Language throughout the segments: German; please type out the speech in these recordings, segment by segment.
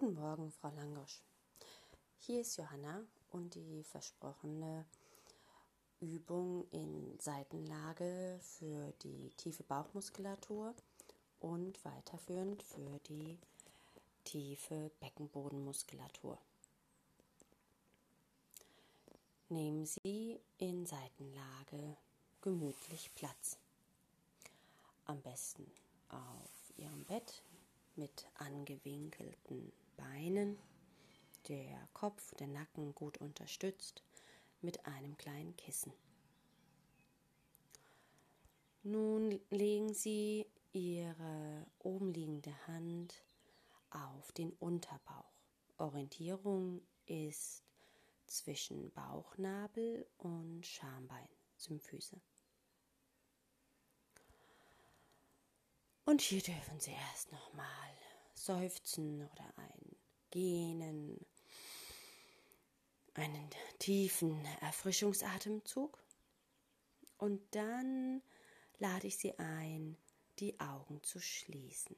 Guten Morgen, Frau Langosch. Hier ist Johanna und die versprochene Übung in Seitenlage für die tiefe Bauchmuskulatur und weiterführend für die tiefe Beckenbodenmuskulatur. Nehmen Sie in Seitenlage gemütlich Platz. Am besten auf Ihrem Bett mit angewinkelten Beinen, der Kopf, der Nacken gut unterstützt mit einem kleinen Kissen. Nun legen Sie Ihre obenliegende Hand auf den Unterbauch. Orientierung ist zwischen Bauchnabel und Schambein, Symphyse. Und hier dürfen Sie erst nochmal seufzen oder ein Gähnen, einen tiefen Erfrischungsatemzug. Und dann lade ich Sie ein, die Augen zu schließen,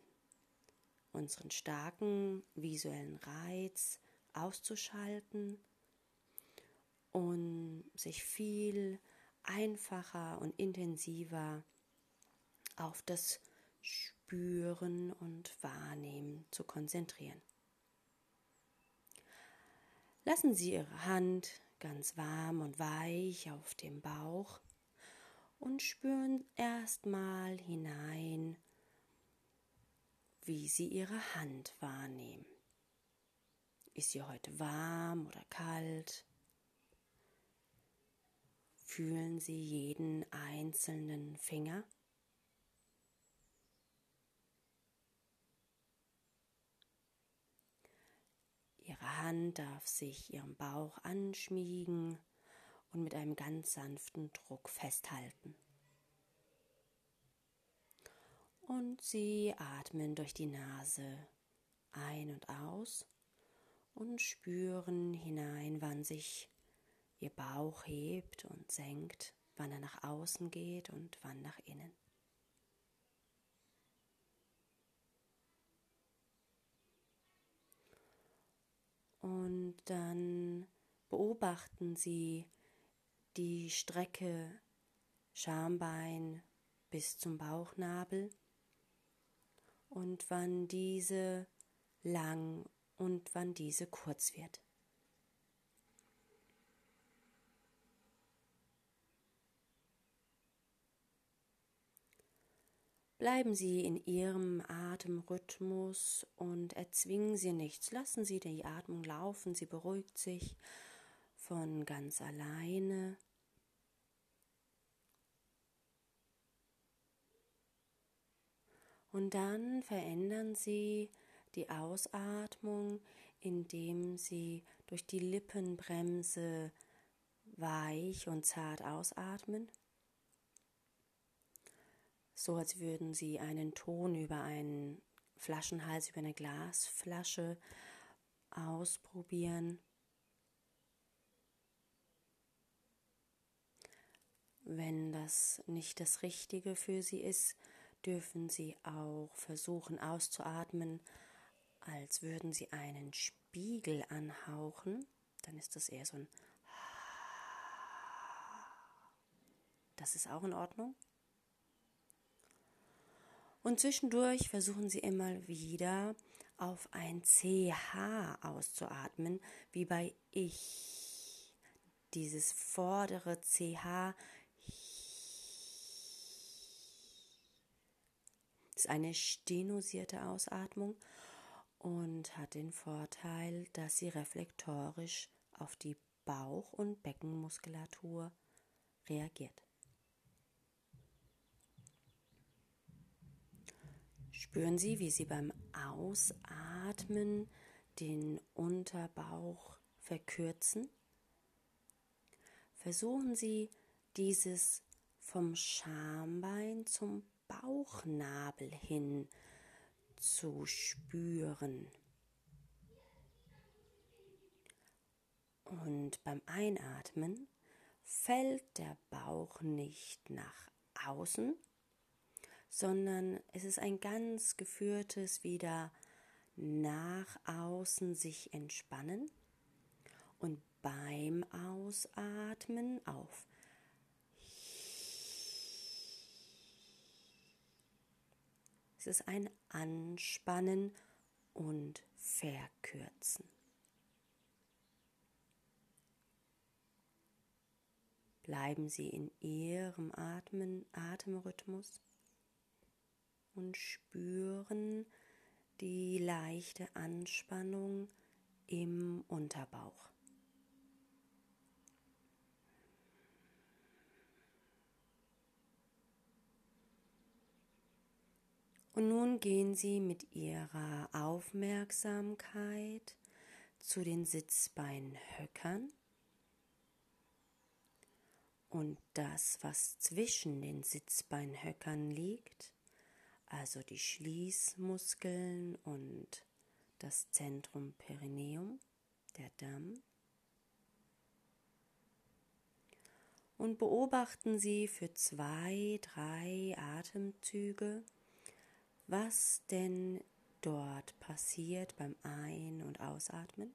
unseren starken visuellen Reiz auszuschalten und sich viel einfacher und intensiver auf das Spüren und Wahrnehmen zu konzentrieren. Lassen Sie Ihre Hand ganz warm und weich auf dem Bauch und spüren erstmal hinein, wie Sie Ihre Hand wahrnehmen. Ist sie heute warm oder kalt? Fühlen Sie jeden einzelnen Finger? Hand darf sich Ihrem Bauch anschmiegen und mit einem ganz sanften Druck festhalten. Und Sie atmen durch die Nase ein und aus und spüren hinein, wann sich Ihr Bauch hebt und senkt, wann er nach außen geht und wann nach innen. Und dann beobachten Sie die Strecke Schambein bis zum Bauchnabel und wann diese lang und wann diese kurz wird. Bleiben Sie in Ihrem Atemrhythmus und erzwingen Sie nichts. Lassen Sie die Atmung laufen, sie beruhigt sich von ganz alleine. Und dann verändern Sie die Ausatmung, indem Sie durch die Lippenbremse weich und zart ausatmen so als würden sie einen Ton über einen Flaschenhals, über eine Glasflasche ausprobieren. Wenn das nicht das Richtige für Sie ist, dürfen Sie auch versuchen auszuatmen, als würden Sie einen Spiegel anhauchen. Dann ist das eher so ein Das ist auch in Ordnung. Und zwischendurch versuchen Sie immer wieder auf ein CH auszuatmen, wie bei ich. Dieses vordere CH ist eine stenosierte Ausatmung und hat den Vorteil, dass sie reflektorisch auf die Bauch- und Beckenmuskulatur reagiert. Spüren Sie, wie Sie beim Ausatmen den Unterbauch verkürzen. Versuchen Sie dieses vom Schambein zum Bauchnabel hin zu spüren. Und beim Einatmen fällt der Bauch nicht nach außen, sondern es ist ein ganz geführtes wieder nach außen sich entspannen und beim Ausatmen auf Es ist ein Anspannen und Verkürzen. Bleiben Sie in Ihrem Atmen, Atemrhythmus und spüren die leichte Anspannung im Unterbauch. Und nun gehen Sie mit Ihrer Aufmerksamkeit zu den Sitzbeinhöckern und das, was zwischen den Sitzbeinhöckern liegt, also die Schließmuskeln und das Zentrum Perineum, der Damm. Und beobachten Sie für zwei, drei Atemzüge, was denn dort passiert beim Ein- und Ausatmen.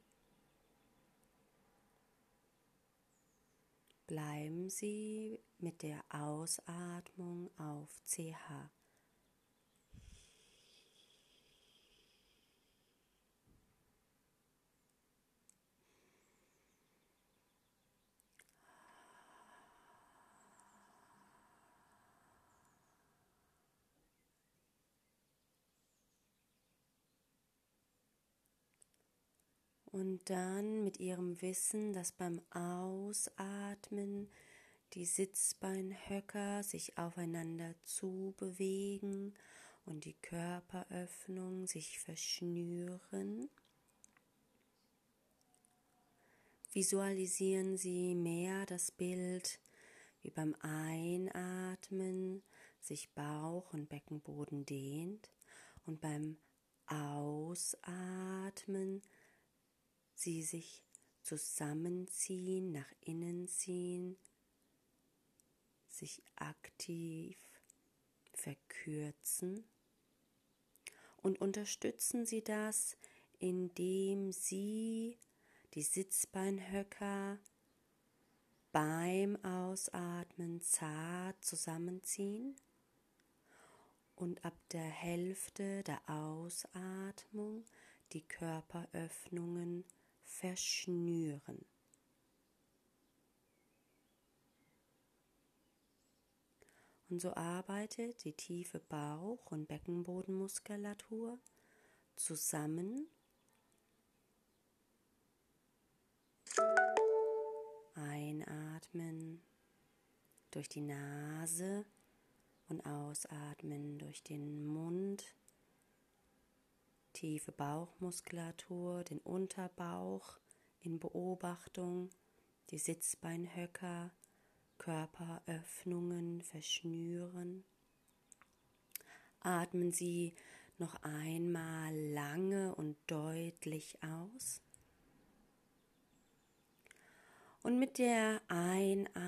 Bleiben Sie mit der Ausatmung auf CH. Und dann mit ihrem Wissen, dass beim Ausatmen die Sitzbeinhöcker sich aufeinander zubewegen und die Körperöffnung sich verschnüren. Visualisieren Sie mehr das Bild, wie beim Einatmen sich Bauch und Beckenboden dehnt und beim Ausatmen sie sich zusammenziehen, nach innen ziehen, sich aktiv verkürzen und unterstützen Sie das, indem Sie die Sitzbeinhöcker beim Ausatmen zart zusammenziehen und ab der Hälfte der Ausatmung die Körperöffnungen verschnüren. Und so arbeitet die tiefe Bauch- und Beckenbodenmuskulatur zusammen. Einatmen durch die Nase und ausatmen durch den Mund tiefe Bauchmuskulatur, den Unterbauch in Beobachtung, die Sitzbeinhöcker, Körperöffnungen verschnüren. Atmen Sie noch einmal lange und deutlich aus. Und mit der Einatmung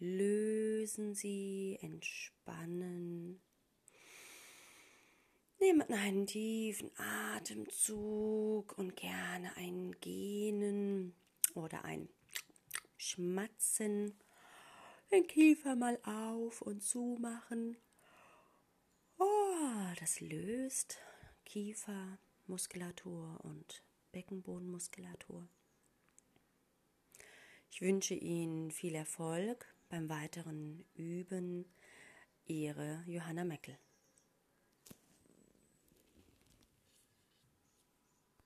lösen Sie, entspannen Nehmt einen tiefen Atemzug und gerne ein Gähnen oder ein Schmatzen. Den Kiefer mal auf und zumachen. Oh, das löst Kiefermuskulatur und Beckenbodenmuskulatur. Ich wünsche Ihnen viel Erfolg beim weiteren Üben. Ihre Johanna Meckel.